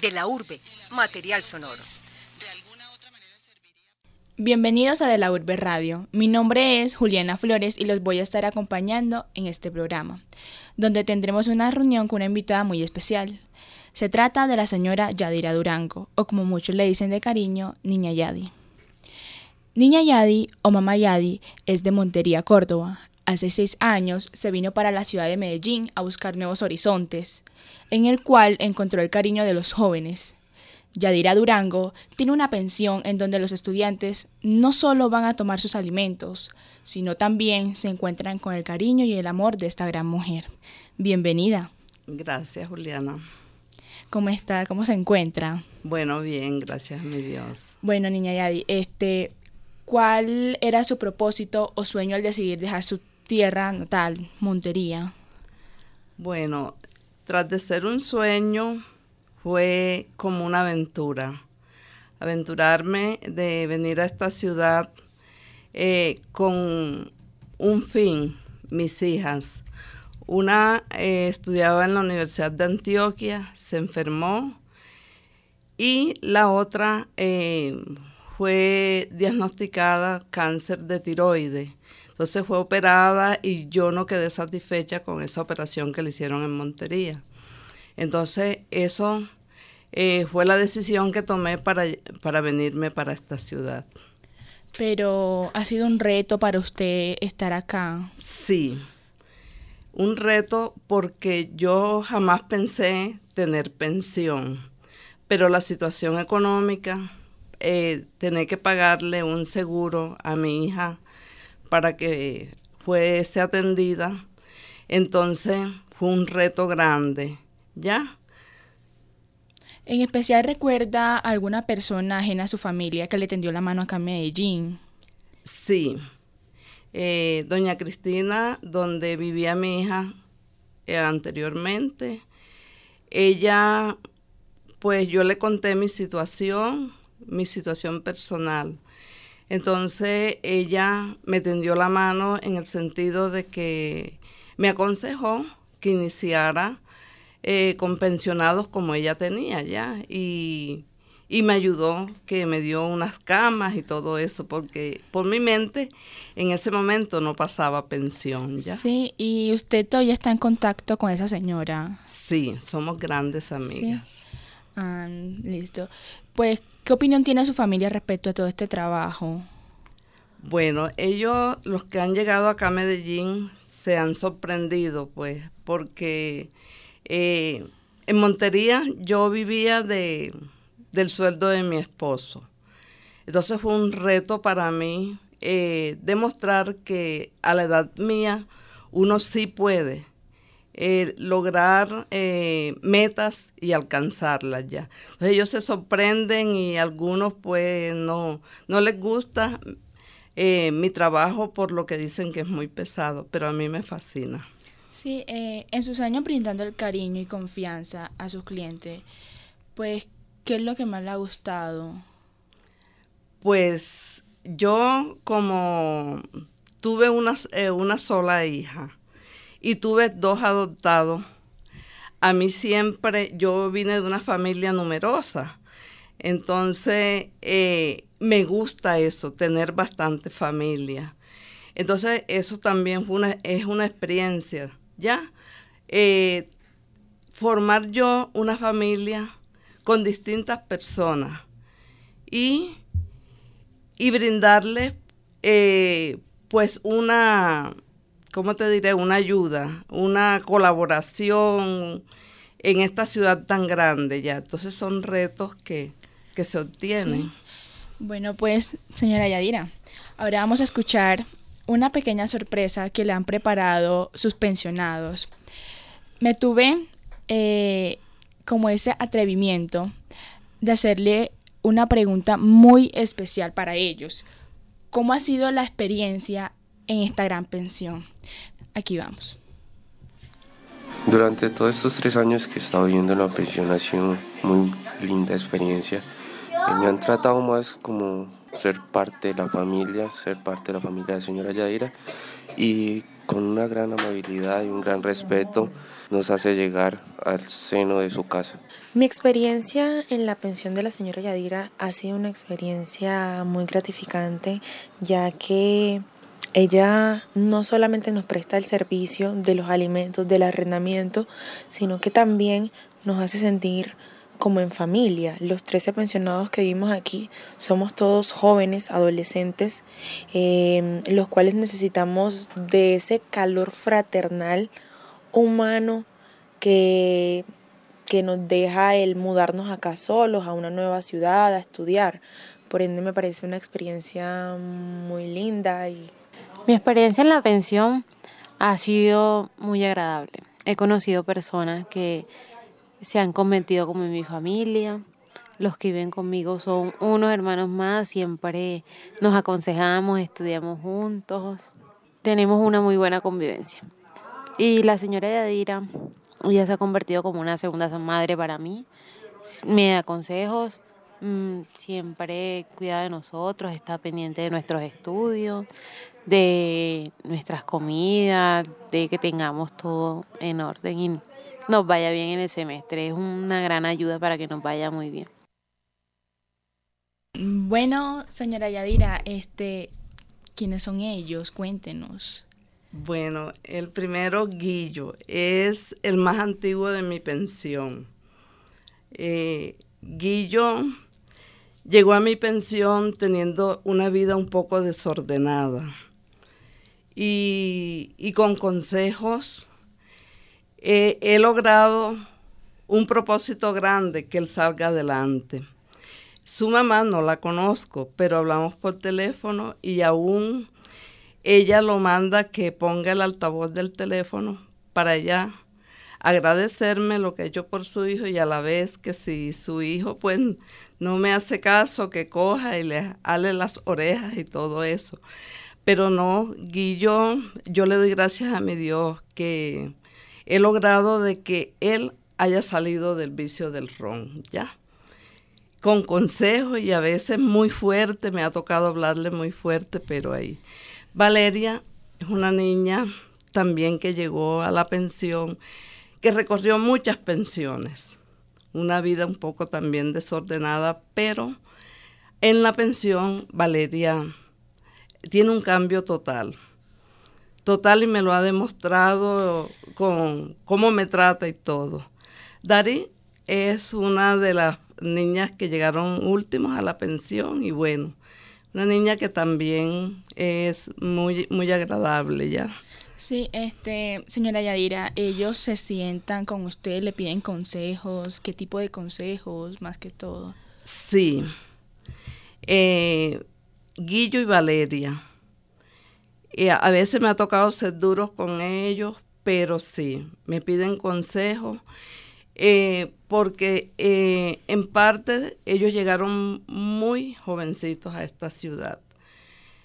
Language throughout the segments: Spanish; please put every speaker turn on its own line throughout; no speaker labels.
De la urbe, material sonoro.
Bienvenidos a De la Urbe Radio. Mi nombre es Juliana Flores y los voy a estar acompañando en este programa, donde tendremos una reunión con una invitada muy especial. Se trata de la señora Yadira Durango, o como muchos le dicen de cariño, Niña Yadi. Niña Yadi o Mamá Yadi es de Montería, Córdoba. Hace seis años se vino para la ciudad de Medellín a buscar nuevos horizontes, en el cual encontró el cariño de los jóvenes. Yadira Durango tiene una pensión en donde los estudiantes no solo van a tomar sus alimentos, sino también se encuentran con el cariño y el amor de esta gran mujer. Bienvenida.
Gracias, Juliana.
¿Cómo está? ¿Cómo se encuentra?
Bueno, bien, gracias, mi Dios.
Bueno, niña Yadi, este, ¿cuál era su propósito o sueño al decidir dejar su tierra natal, Montería?
Bueno, tras de ser un sueño, fue como una aventura. Aventurarme de venir a esta ciudad eh, con un fin, mis hijas. Una eh, estudiaba en la Universidad de Antioquia, se enfermó y la otra eh, fue diagnosticada cáncer de tiroides. Entonces fue operada y yo no quedé satisfecha con esa operación que le hicieron en Montería. Entonces, eso eh, fue la decisión que tomé para, para venirme para esta ciudad.
Pero ha sido un reto para usted estar acá.
Sí, un reto porque yo jamás pensé tener pensión, pero la situación económica, eh, tener que pagarle un seguro a mi hija para que fuese atendida, entonces fue un reto grande ¿ya?
En especial recuerda alguna persona ajena a su familia que le tendió la mano acá en Medellín.
Sí. Eh, doña Cristina, donde vivía mi hija eh, anteriormente, ella, pues yo le conté mi situación, mi situación personal. Entonces ella me tendió la mano en el sentido de que me aconsejó que iniciara eh, con pensionados como ella tenía ya. Y, me ayudó, que me dio unas camas y todo eso, porque por mi mente en ese momento no pasaba pensión ya.
Sí, y usted todavía está en contacto con esa señora.
Sí, somos grandes amigas.
Ah, listo. Pues, ¿qué opinión tiene su familia respecto a todo este trabajo?
Bueno, ellos, los que han llegado acá a Medellín, se han sorprendido, pues, porque eh, en Montería yo vivía de, del sueldo de mi esposo. Entonces fue un reto para mí eh, demostrar que a la edad mía uno sí puede eh, lograr metas y alcanzarlas ya. Entonces ellos se sorprenden y algunos pues no, no les gusta mi trabajo por lo que dicen que es muy pesado, pero a mí me fascina.
Sí, eh, en sus años brindando el cariño y confianza a sus clientes, pues, ¿qué es lo que más le ha gustado?
Pues yo como tuve una, eh, una sola hija y tuve dos adoptados, a mí siempre, yo vine de una familia numerosa, entonces eh, me gusta eso, tener bastante familia. Entonces eso también es una experiencia ¿ya? Eh, formar yo una familia con distintas personas y, y brindarles eh, pues una, ¿cómo te diré? Una ayuda, una colaboración en esta ciudad tan grande ya. Entonces son retos que, que se obtienen.
Bueno, pues, señora Yadira, ahora vamos a escuchar una pequeña sorpresa que le han preparado sus pensionados. Me tuve eh, como ese atrevimiento de hacerle una pregunta muy especial para ellos. ¿Cómo ha sido la experiencia en esta gran pensión? Aquí vamos.
Durante todos estos tres años que he estado viviendo en la pensión ha sido muy linda experiencia. Eh, me han tratado más como ser parte de la familia, ser parte de la familia de señora Yadira y con una gran amabilidad y un gran respeto nos hace llegar al seno de su casa.
Mi experiencia en la pensión de la señora Yadira ha sido una experiencia muy gratificante, ya que ella no solamente nos presta el servicio de los alimentos, del arrendamiento, sino que también nos hace sentir como en familia. Los 13 pensionados que vimos aquí somos todos jóvenes, adolescentes, em, los cuales necesitamos de ese calor fraternal, humano, que que nos deja el mudarnos acá solos a una nueva ciudad, a estudiar. Por ende me parece una experiencia muy linda y
mi experiencia en la pensión ha sido muy agradable. He conocido personas que se han convertido como en mi familia. Los que viven conmigo son unos hermanos más, siempre nos aconsejamos, estudiamos juntos, tenemos una muy buena convivencia. Y la señora Yadira ella se ha convertido como una segunda madre para mí. Me da consejos, mm, siempre cuida de nosotros, está pendiente de nuestros estudios, de nuestras comidas, de que tengamos todo en orden y nos vaya bien en el semestre. Es una gran ayuda para que nos vaya muy bien.
Bueno, señora Yadira, este, ¿quiénes son ellos? Cuéntenos.
Bueno, el primero, Guillo, es el más antiguo de mi pensión. Eh, Guillo llegó a mi pensión teniendo una vida un poco desordenada y, con consejos he logrado un propósito grande, que él salga adelante. Su mamá no la conozco, pero hablamos por teléfono y aún ella lo manda que ponga el altavoz del teléfono para ella agradecerme lo que he hecho por su hijo y a la vez que si su hijo pues no me hace caso, que coja y le ale las orejas y todo eso. Pero no, Guillo, yo le doy gracias a mi Dios que he logrado de que él haya salido del vicio del ron, ¿ya? Con consejos y a veces muy fuerte, me ha tocado hablarle muy fuerte, pero ahí Valeria es una niña también que llegó a la pensión, que recorrió muchas pensiones, una vida un poco también desordenada, pero en la pensión Valeria tiene un cambio total, total y me lo ha demostrado con cómo me trata y todo. Dari es una de las niñas que llegaron últimos a la pensión y bueno, una niña que también es muy, muy agradable ya.
Sí, este, señora Yadira, ellos se sientan con usted, le piden consejos, ¿qué tipo de consejos más que todo?
Sí. Eh, Guillo y Valeria. a veces me ha tocado ser duros con ellos, pero sí, me piden consejos eh, porque eh, en parte ellos llegaron muy jovencitos a esta ciudad.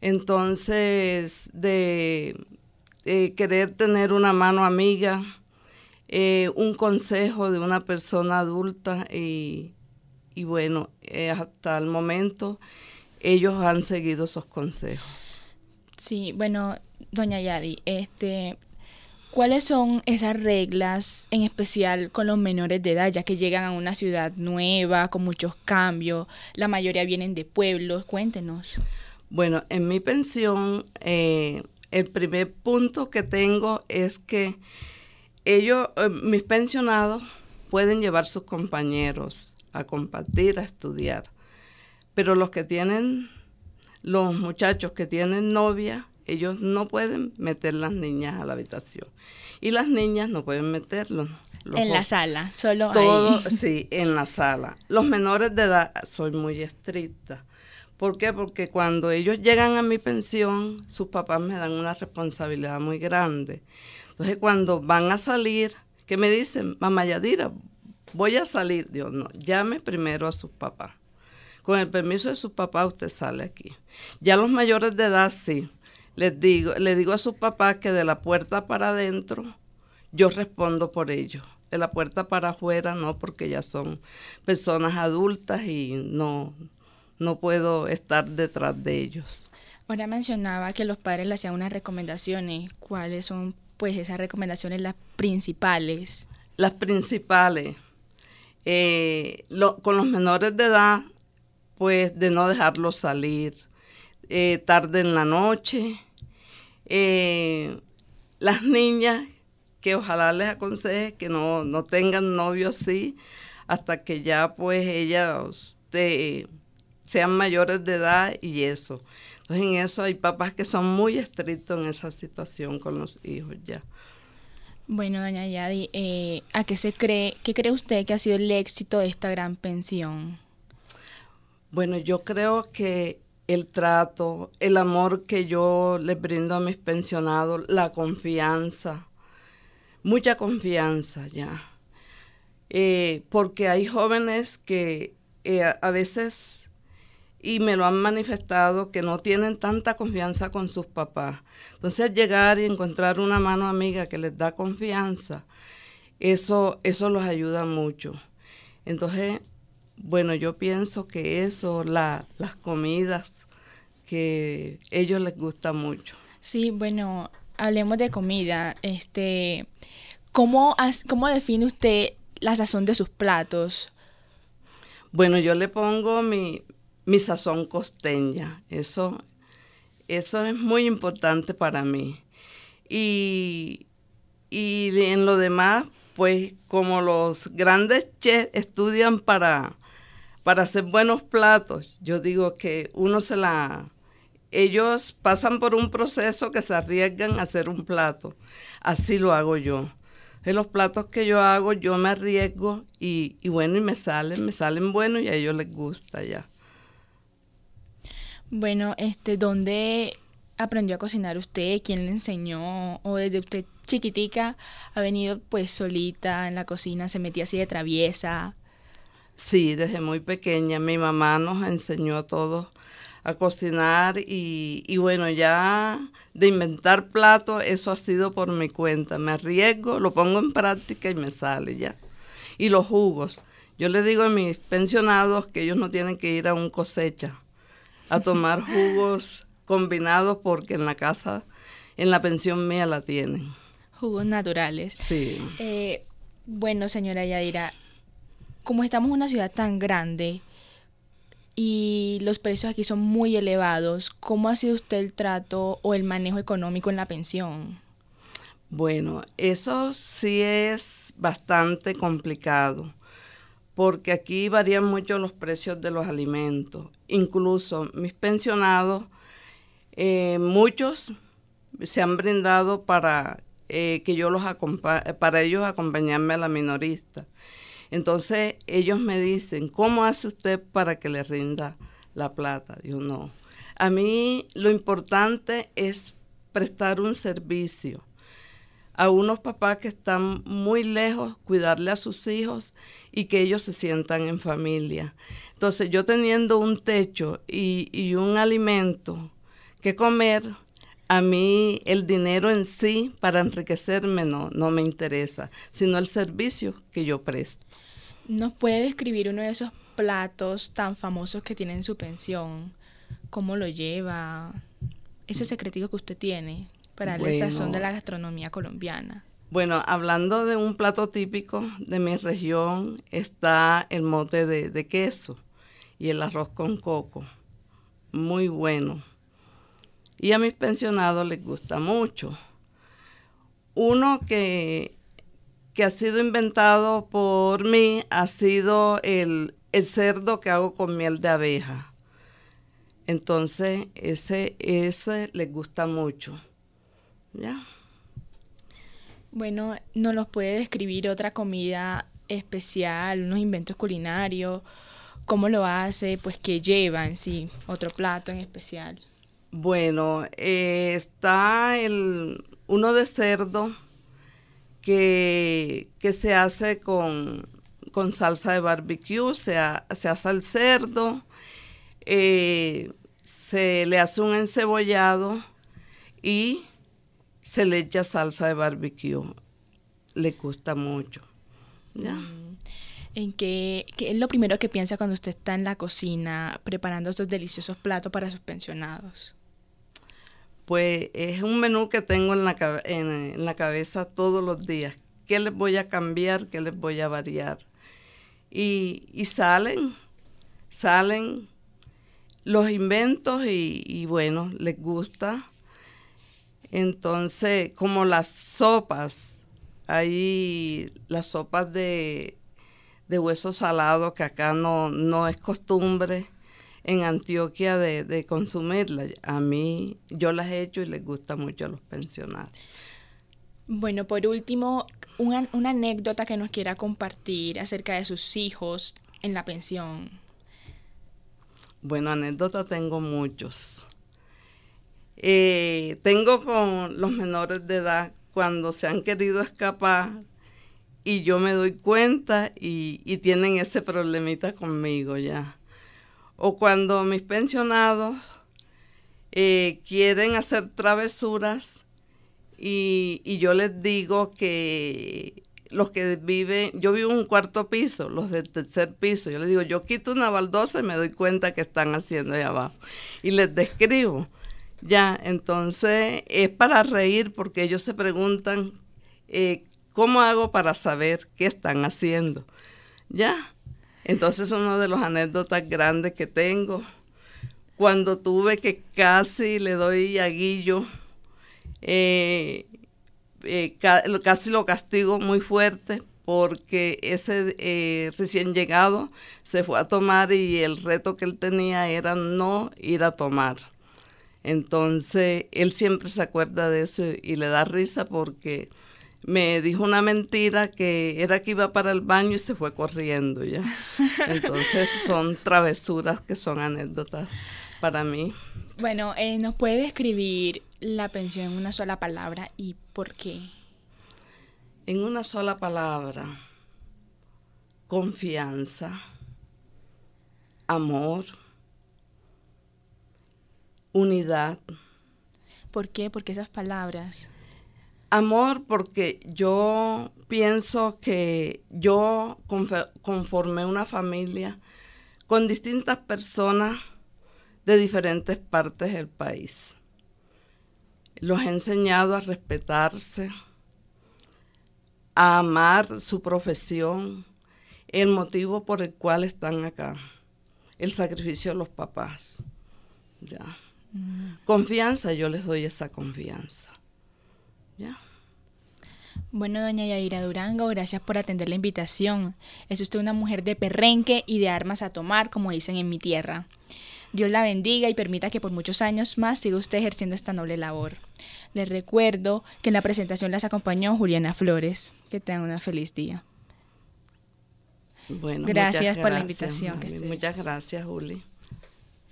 Entonces, de, querer tener una mano amiga, eh, un consejo de una persona adulta y, y bueno, hasta el momento ellos han seguido esos consejos.
Sí, bueno, doña Yadi, este, ¿Cuáles son esas reglas, en especial con los menores de edad, ya que llegan a una ciudad nueva, con muchos cambios? La mayoría vienen de pueblos. Cuéntenos.
Bueno, en mi pensión, eh, el primer punto que tengo es que ellos, eh, mis pensionados, pueden llevar sus compañeros a compartir, a estudiar. Pero los que tienen, los muchachos que tienen novia, ellos no pueden meter las niñas a la habitación. Y las niñas no pueden meterlos.
en la sala, solo
todo, Sí, en la sala. Los menores de edad soy muy estricta. ¿Por qué? Porque cuando ellos llegan a mi pensión, sus papás me dan una responsabilidad muy grande. Entonces, cuando van a salir, ¿qué me dicen? Mamá Yadira, voy a salir. Dios, no, llame primero a sus papás. Con el permiso de sus papás, usted sale aquí. Ya los mayores de edad, sí les digo, le digo a sus papás que de la puerta para adentro yo respondo por ellos. De la puerta para afuera no, porque ya son personas adultas y no, no puedo estar detrás de ellos.
Ahora mencionaba que los padres le hacían unas recomendaciones. ¿Cuáles son, pues, esas recomendaciones las principales?
Las principales. Eh, con los menores de edad, pues, de no dejarlos salir eh, tarde en la noche. Eh, las niñas, que ojalá les aconseje que no, no tengan novio así, hasta que ya, pues, ellas sean mayores de edad y eso. Entonces en eso hay papás que son muy estrictos en esa situación con los hijos ya.
Bueno, doña Yadi, eh, ¿a qué se cree, qué cree usted que ha sido el éxito de esta gran pensión?
Bueno, yo creo que el trato, el amor que yo les brindo a mis pensionados, la confianza, mucha confianza ya. Eh, porque hay jóvenes que eh, a veces y me lo han manifestado que no tienen tanta confianza con sus papás. Entonces llegar y encontrar una mano amiga que les da confianza, eso, eso los ayuda mucho. Entonces, bueno, yo pienso que eso, las comidas, que ellos les gusta mucho.
Sí, bueno, hablemos de comida. Este, ¿cómo, ¿Cómo define usted la sazón de sus platos?
Bueno, yo le pongo mi, mi sazón costeña. Eso, eso es muy importante para mí. Y, y en lo demás, pues como los grandes chefs estudian para, para hacer buenos platos, yo digo que uno se la... Ellos pasan por un proceso que se arriesgan a hacer un plato. Así lo hago yo. En los platos que yo hago, yo me arriesgo y, bueno, y me salen, me salen buenos y a ellos les gusta ya.
Bueno, este, ¿dónde aprendió a cocinar usted? ¿Quién le enseñó? ¿O desde usted chiquitica ha venido pues solita en la cocina, se metía así de traviesa?
Sí, desde muy pequeña. Mi mamá nos enseñó a todos a cocinar y, y bueno, ya de inventar platos, eso ha sido por mi cuenta. Me arriesgo, lo pongo en práctica y me sale ya. Y los jugos. Yo le digo a mis pensionados que ellos no tienen que ir a un cosecha a tomar jugos combinados porque en la casa, en la pensión mía la tienen.
Jugos naturales.
Sí.
Eh, bueno, señora Yadira, como estamos en una ciudad tan grande y los precios aquí son muy elevados, ¿cómo ha sido usted el trato o el manejo económico en la pensión?
Bueno, eso sí es bastante complicado porque aquí varían mucho los precios de los alimentos. Incluso mis pensionados, eh, muchos se han brindado para eh, que yo los para ellos acompañarme a la minorista. Entonces ellos me dicen, ¿cómo hace usted para que le rinda la plata? Yo no. A mí lo importante es prestar un servicio a unos papás que están muy lejos, cuidarle a sus hijos y que ellos se sientan en familia. Entonces yo teniendo un techo y, un alimento que comer, a mí el dinero en sí para enriquecerme no, no me interesa, sino el servicio que yo presto.
¿Nos puede describir uno de esos platos tan famosos que tiene en su pensión? ¿Cómo lo lleva? Ese secretico que usted tiene para la sazón de la gastronomía colombiana.
Bueno, hablando de un plato típico de mi región, está el mote de, queso y el arroz con coco. Muy bueno. Y a mis pensionados les gusta mucho. Uno que, que ha sido inventado por mí ha sido el, el cerdo que hago con miel de abeja. Entonces, ese, ese les gusta mucho. ¿Ya?
Bueno, ¿nos los puede describir otra comida especial, unos inventos culinarios? ¿Cómo lo hace? Pues qué lleva en sí, otro plato en especial.
Bueno, eh, está el uno de cerdo que, que se hace con, con, salsa de barbecue, se, se hace el cerdo, eh, se le hace un encebollado y se le echa salsa de barbecue. Le gusta mucho. Mm.
¿En qué, es lo primero que piensa cuando usted está en la cocina preparando estos deliciosos platos para sus pensionados?
Pues es un menú que tengo en la, en la cabeza todos los días. ¿Qué les voy a cambiar? ¿Qué les voy a variar? Y, y salen, salen los inventos y, y, bueno, les gusta. Entonces, como las sopas, hay las sopas de, de hueso salado que acá no, no es costumbre en Antioquia de, de consumirla. A mí, yo las he hecho y les gusta mucho a los pensionados.
Bueno, por último, una, una, anécdota que nos quiera compartir acerca de sus hijos en la pensión.
Bueno, anécdotas tengo muchos. Eh, tengo con los menores de edad cuando se han querido escapar y yo me doy cuenta y, y tienen ese problemita conmigo ya. O cuando mis pensionados eh, quieren hacer travesuras y, yo les digo que los que viven, yo vivo en un cuarto piso, los del tercer piso, yo les digo, yo quito una baldosa y me doy cuenta que están haciendo ahí abajo. Y les describo. Ya, entonces es para reír porque ellos se preguntan, eh, ¿cómo hago para saber qué están haciendo? Ya, entonces uno de los anécdotas grandes que tengo, cuando tuve que casi le doy a Guillo, eh, eh, ca casi lo castigo muy fuerte porque ese eh, recién llegado se fue a tomar y el reto que él tenía era no ir a tomar. Entonces él siempre se acuerda de eso y le da risa porque me dijo una mentira que era que iba para el baño y se fue corriendo ya. Entonces son travesuras que son anécdotas para mí.
Bueno, eh, ¿nos puede describir la pensión en una sola palabra y por qué?
En una sola palabra, confianza, amor, unidad.
¿Por qué? Porque esas palabras.
Amor porque yo pienso que yo conformé una familia con distintas personas de diferentes partes del país. Los he enseñado a respetarse, a amar su profesión, el motivo por el cual están acá, el sacrificio de los papás. Ya. Mm. Confianza, yo les doy esa confianza. ¿Ya?
Bueno, doña Yaira Durango, gracias por atender la invitación. Es usted una mujer de perrenque y de armas a tomar, como dicen en mi tierra. Dios la bendiga y permita que por muchos años más siga usted ejerciendo esta noble labor. Les recuerdo que en la presentación las acompañó Juliana Flores. Que tengan un feliz día.
Bueno,
gracias,
gracias
por la invitación.
Muchas gracias, Juli.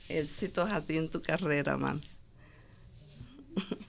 Éxitos a ti en tu carrera, man.